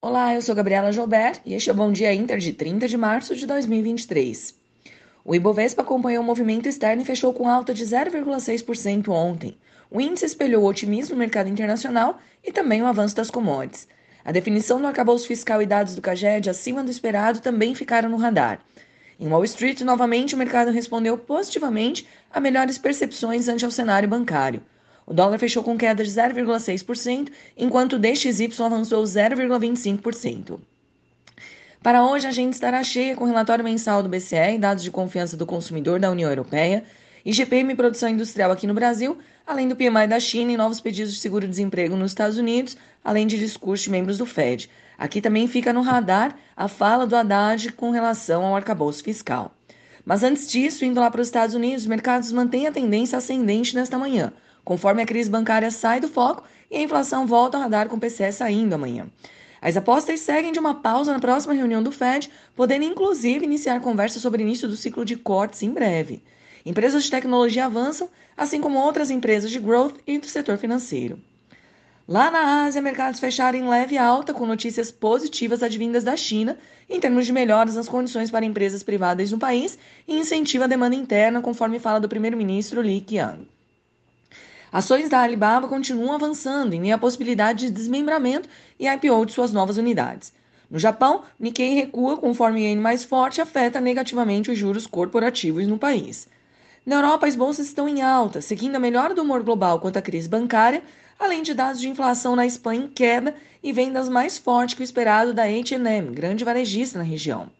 Olá, eu sou Gabriela Joubert e este é o Bom Dia Inter de 30 de março de 2023. O Ibovespa acompanhou o movimento externo e fechou com alta de 0,6% ontem. O índice espelhou o otimismo no mercado internacional e também o avanço das commodities. A definição do arcabouço fiscal e dados do CAGED acima do esperado também ficaram no radar. Em Wall Street, novamente, o mercado respondeu positivamente a melhores percepções ante o cenário bancário. O dólar fechou com queda de 0,6%, enquanto o DXY avançou 0,25%. Para hoje, a agenda estará cheia com relatório mensal do BCE, dados de confiança do consumidor da União Europeia, IGPM produção industrial aqui no Brasil, além do PMI da China e novos pedidos de seguro-desemprego nos Estados Unidos, além de discurso de membros do Fed. Aqui também fica no radar a fala do Haddad com relação ao arcabouço fiscal. Mas antes disso, indo lá para os Estados Unidos, os mercados mantêm a tendência ascendente nesta manhã conforme a crise bancária sai do foco e a inflação volta ao radar com o PCE saindo amanhã. As apostas seguem de uma pausa na próxima reunião do Fed, podendo inclusive iniciar conversas sobre o início do ciclo de cortes em breve. Empresas de tecnologia avançam, assim como outras empresas de growth e do setor financeiro. Lá na Ásia, mercados fecharam em leve alta, com notícias positivas advindas da China, em termos de melhoras nas condições para empresas privadas no país e incentiva a demanda interna, conforme fala do primeiro-ministro Li Qiang. Ações da Alibaba continuam avançando em meio à possibilidade de desmembramento e IPO de suas novas unidades. No Japão, Nikkei recua conforme iene mais forte afeta negativamente os juros corporativos no país. Na Europa, as bolsas estão em alta, seguindo a melhora do humor global quanto à crise bancária, além de dados de inflação na Espanha em queda e vendas mais fortes que o esperado da H&M, grande varejista na região.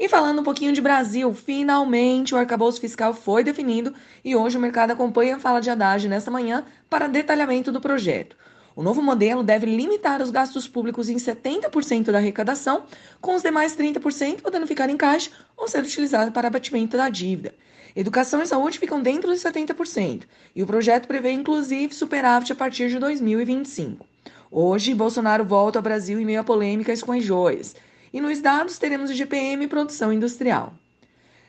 E falando um pouquinho de Brasil, finalmente o arcabouço fiscal foi definido e hoje o mercado acompanha a fala de Haddad nesta manhã para detalhamento do projeto. O novo modelo deve limitar os gastos públicos em 70% da arrecadação, com os demais 30% podendo ficar em caixa ou ser utilizado para abatimento da dívida. Educação e saúde ficam dentro dos 70%, e o projeto prevê inclusive superávit a partir de 2025. Hoje, Bolsonaro volta ao Brasil em meio a polêmicas com as joias. E nos dados teremos o GPM e produção industrial.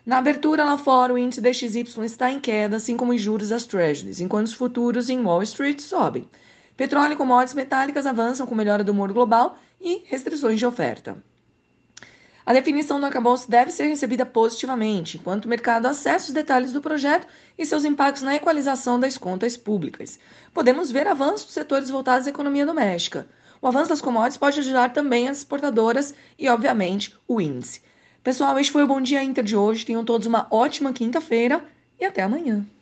Na abertura lá fora, o índice DXY está em queda, assim como os juros das Treasuries, enquanto os futuros em Wall Street sobem. Petróleo e commodities metálicas avançam com melhora do humor global e restrições de oferta. A definição do arcabouço deve ser recebida positivamente, enquanto o mercado acessa os detalhes do projeto e seus impactos na equalização das contas públicas. Podemos ver avanços dos setores voltados à economia doméstica. O avanço das commodities pode ajudar também as exportadoras e, obviamente, o índice. Pessoal, este foi o Bom Dia Inter de hoje. Tenham todos uma ótima quinta-feira e até amanhã.